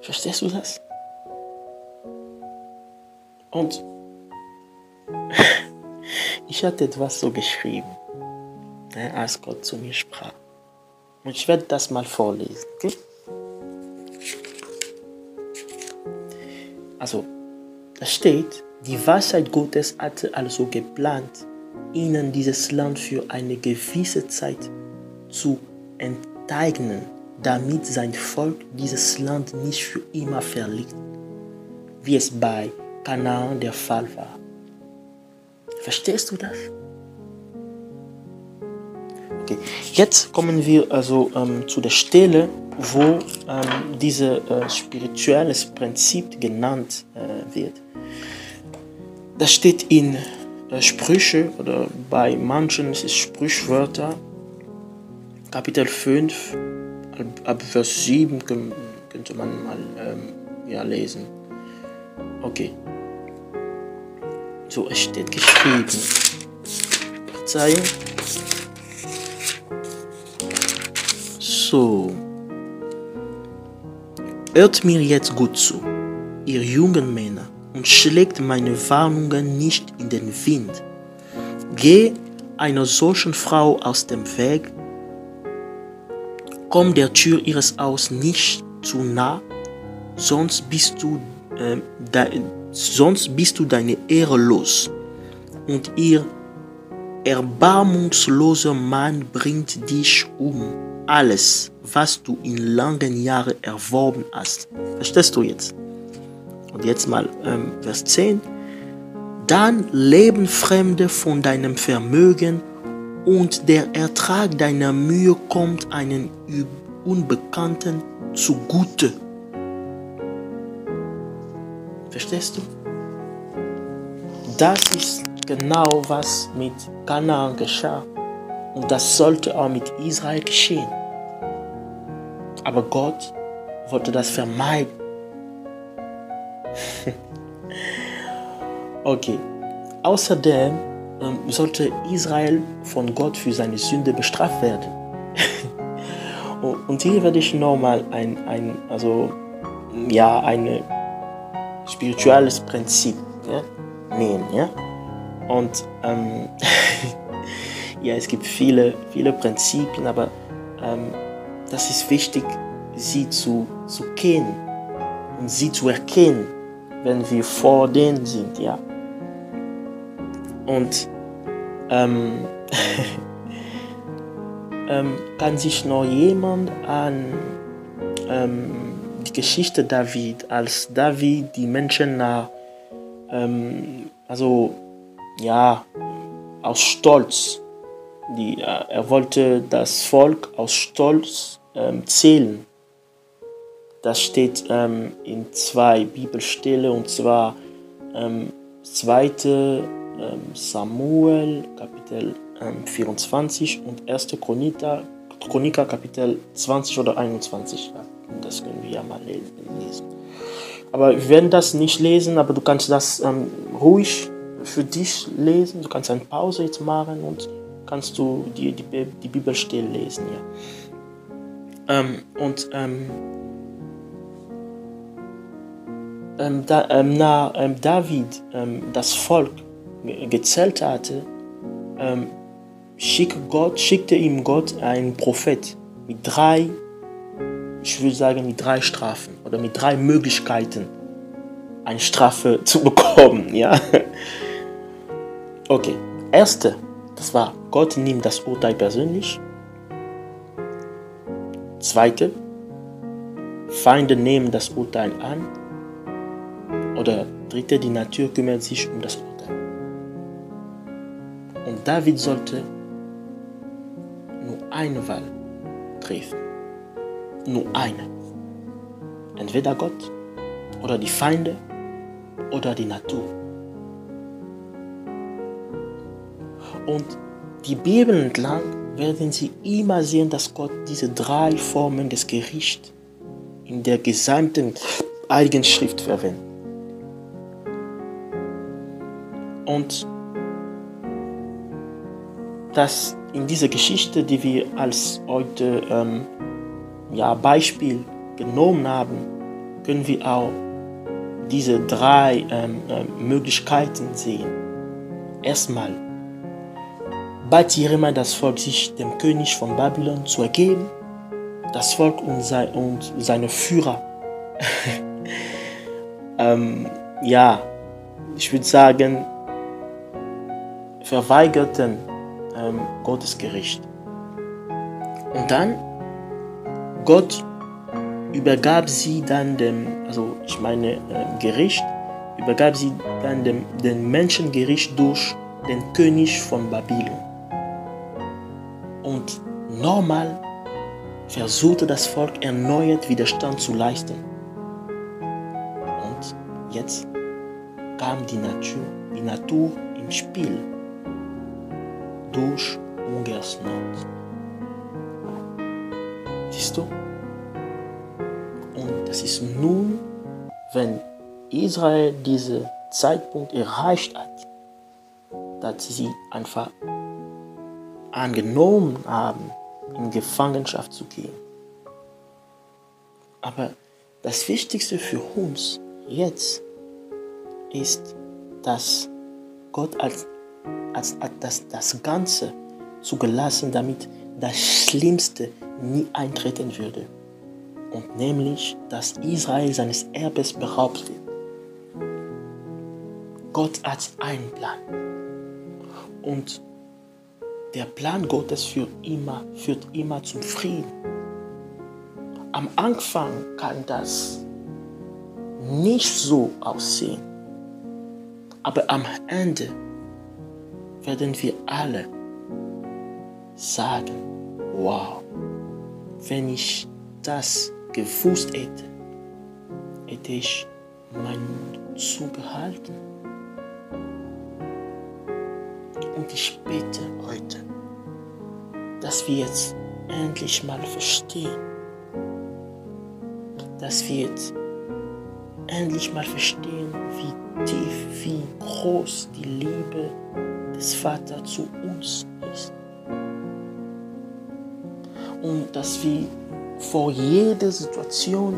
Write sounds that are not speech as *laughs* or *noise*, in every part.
Verstehst du das? Und *laughs* ich hatte etwas so geschrieben, ne, als Gott zu mir sprach. Und ich werde das mal vorlesen. Okay? Also, da steht, die Wahrheit Gottes hatte also geplant, ihnen dieses Land für eine gewisse Zeit zu enteignen, damit sein Volk dieses Land nicht für immer verliert, wie es bei Kanaan der Fall war. Verstehst du das? Okay, jetzt kommen wir also ähm, zu der Stelle, wo ähm, dieses äh, spirituelles Prinzip genannt äh, wird. Das steht in äh, Sprüche oder bei manchen ist es Sprichwörter, Kapitel 5, ab, Vers 7 könnte man mal ähm, ja, lesen. Okay. So, es steht geschrieben. Verzeihen. So. Hört mir jetzt gut zu, ihr jungen Männer, und schlägt meine Warnungen nicht in den Wind. Geh einer solchen Frau aus dem Weg, komm der Tür ihres Haus nicht zu nah, sonst bist du, äh, de, sonst bist du deine Ehre los. Und ihr erbarmungsloser Mann bringt dich um. Alles, was du in langen Jahren erworben hast. Verstehst du jetzt? Und jetzt mal ähm, Vers 10. Dann leben Fremde von deinem Vermögen und der Ertrag deiner Mühe kommt einem Unbekannten zugute. Verstehst du? Das ist genau was mit Kanaan geschah. Und das sollte auch mit Israel geschehen. Aber Gott wollte das vermeiden. *laughs* okay. Außerdem sollte Israel von Gott für seine Sünde bestraft werden. *laughs* Und hier werde ich nochmal ein, ein, also, ja, ein spirituelles Prinzip ja, nehmen. Ja? Und ähm, *laughs* ja, es gibt viele, viele Prinzipien, aber ähm, das ist wichtig, sie zu, zu kennen und sie zu erkennen, wenn wir vor denen sind. Ja? Und ähm, *laughs* ähm, kann sich noch jemand an ähm, die Geschichte David, als David die Menschen nach, ähm, also ja, aus Stolz, die, äh, er wollte das Volk aus Stolz ähm, zählen. Das steht ähm, in zwei Bibelstellen und zwar ähm, 2. Samuel Kapitel 24 und 1. Chroniker, Chroniker Kapitel 20 oder 21. Ja, das können wir ja mal lesen. Aber wir werden das nicht lesen, aber du kannst das ähm, ruhig für dich lesen. Du kannst eine Pause jetzt machen und kannst du die, die, die Bibelstelle lesen. Ja. Ähm, und ähm, ähm da, ähm, na, ähm, David das Volk gezählt hatte, schickte, Gott, schickte ihm Gott einen Prophet mit drei, ich würde sagen, mit drei Strafen oder mit drei Möglichkeiten, eine Strafe *laughs* zu bekommen. Ja? *laughs* Okay, erste, das war, Gott nimmt das Urteil persönlich. Zweite, Feinde nehmen das Urteil an. Oder dritte, die Natur kümmert sich um das David sollte eine Wahl treffen. Nur eine. Entweder Gott oder die Feinde oder die Natur. Und die Bibel entlang werden Sie immer sehen, dass Gott diese drei Formen des Gerichts in der gesamten Heiligen Schrift verwendet. Und das in dieser Geschichte, die wir als heute ähm, ja, Beispiel genommen haben, können wir auch diese drei ähm, äh, Möglichkeiten sehen. Erstmal bat Jeremia das Volk, sich dem König von Babylon zu ergeben, das Volk und, sein, und seine Führer. *laughs* ähm, ja, ich würde sagen, verweigerten ähm, Gottes Gericht. Und dann, Gott übergab sie dann dem, also ich meine äh, Gericht, übergab sie dann dem, dem Menschengericht durch den König von Babylon. Und normal versuchte das Volk erneut Widerstand zu leisten. Und jetzt kam die Natur, die Natur ins Spiel durch Hungersnot. Siehst du? Und das ist nun, wenn Israel diesen Zeitpunkt erreicht hat, dass sie einfach angenommen haben, in Gefangenschaft zu gehen. Aber das Wichtigste für uns jetzt ist, dass Gott als, als, als das, das Ganze zugelassen, damit das Schlimmste nie eintreten würde. Und nämlich, dass Israel seines Erbes beraubt wird. Gott hat einen Plan. Und der Plan Gottes führt immer, führt immer zum Frieden. Am Anfang kann das nicht so aussehen. Aber am Ende werden wir alle sagen, wow, wenn ich das gewusst hätte, hätte ich meinen Mund zugehalten. Und ich bete heute, dass wir jetzt endlich mal verstehen, dass wir jetzt endlich mal verstehen, wie tief, wie groß die Liebe des Vaters zu uns ist. Und dass wir vor jeder Situation,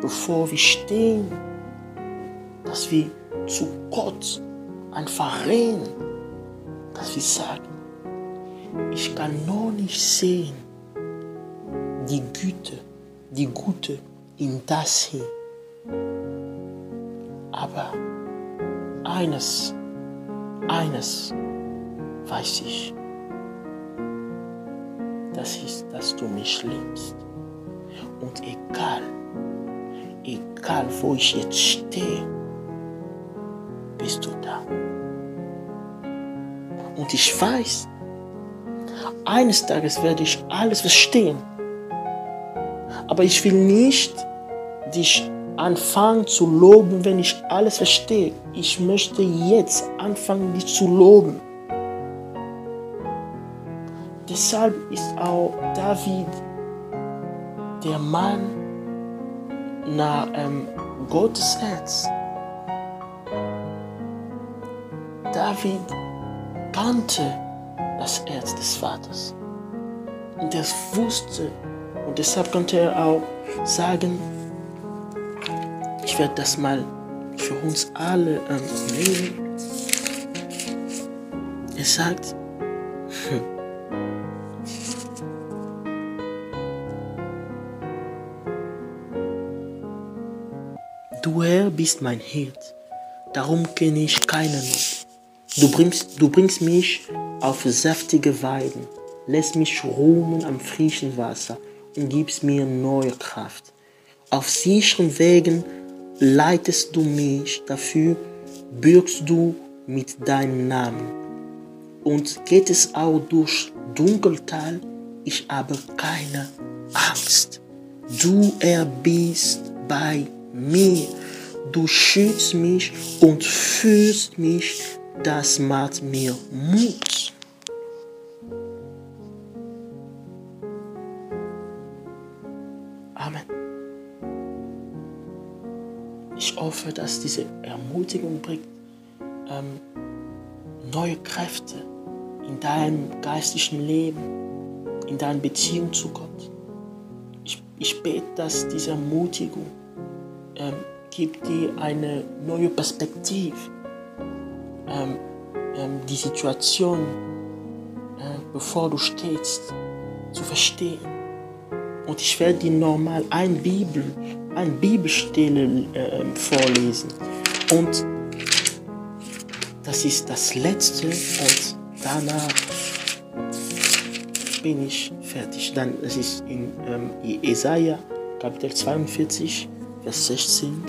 bevor wir stehen, dass wir zu Gott einfach reden, dass wir sagen, ich kann noch nicht sehen die Güte, die Gute in das hier. Aber eines, eines weiß ich, das ist, dass du mich liebst. Und egal, egal wo ich jetzt stehe, bist du da. Und ich weiß, eines Tages werde ich alles verstehen. Aber ich will nicht dich anfangen zu loben, wenn ich alles verstehe. Ich möchte jetzt anfangen, dich zu loben. Deshalb ist auch David der Mann nach ähm, Gottes Herz. David kannte das Herz des Vaters. Und er wusste, und deshalb konnte er auch sagen, ich werde das mal für uns alle ähm, nehmen. Er sagt, hm, Du Herr bist mein Hirt, darum kenne ich keine Not. Du bringst, du bringst mich auf saftige Weiden, lässt mich ruhen am frischen Wasser und gibst mir neue Kraft. Auf sicheren Wegen leitest du mich, dafür bürgst du mit deinem Namen. Und geht es auch durch Dunkeltal, ich habe keine Angst. Du er bist bei mir. Du schützt mich und führst mich, das macht mir Mut. Ich hoffe, dass diese Ermutigung bringt ähm, neue Kräfte in deinem geistlichen Leben, in deiner Beziehung zu Gott. Ich ich bete, dass diese Ermutigung ähm, gibt dir eine neue Perspektive, ähm, ähm, die Situation, äh, bevor du stehst, zu verstehen. Und ich werde dir normal ein Bibel, eine Bibelstelle äh, vorlesen. Und das ist das letzte und danach bin ich fertig. Dann es ist in ähm, Kapitel 42, Vers 16.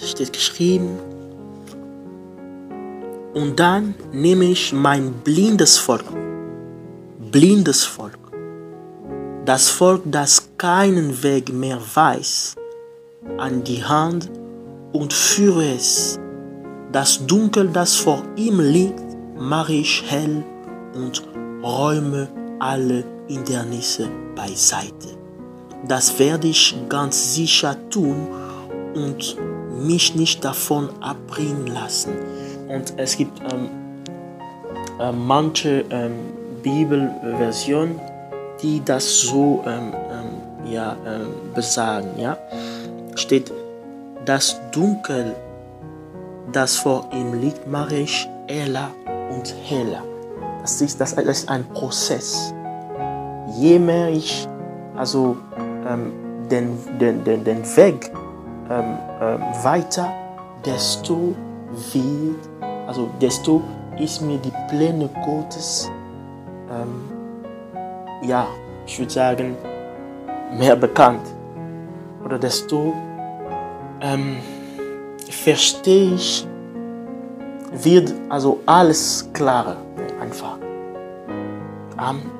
Da steht geschrieben. Und dann nehme ich mein blindes Volk, blindes Volk, das Volk, das keinen Weg mehr weiß, an die Hand und führe es. Das Dunkel, das vor ihm liegt, mache ich hell und räume alle Hindernisse beiseite. Das werde ich ganz sicher tun und mich nicht davon abbringen lassen. Und es gibt ähm, äh, manche ähm, Bibelversionen, die das so ähm, ähm ja, ähm, besagen. Ja? Steht, das Dunkel, das vor ihm liegt, mache ich heller und heller. Das ist, das ist ein Prozess. Je mehr ich also ähm, den, den, den, den Weg ähm, ähm, weiter, desto wird, also desto ist mir die Pläne Gottes, ähm, ja, ich würde sagen, mehr bekannt. Oder desto ähm, verstehe ich, wird also alles klarer einfach. Amen.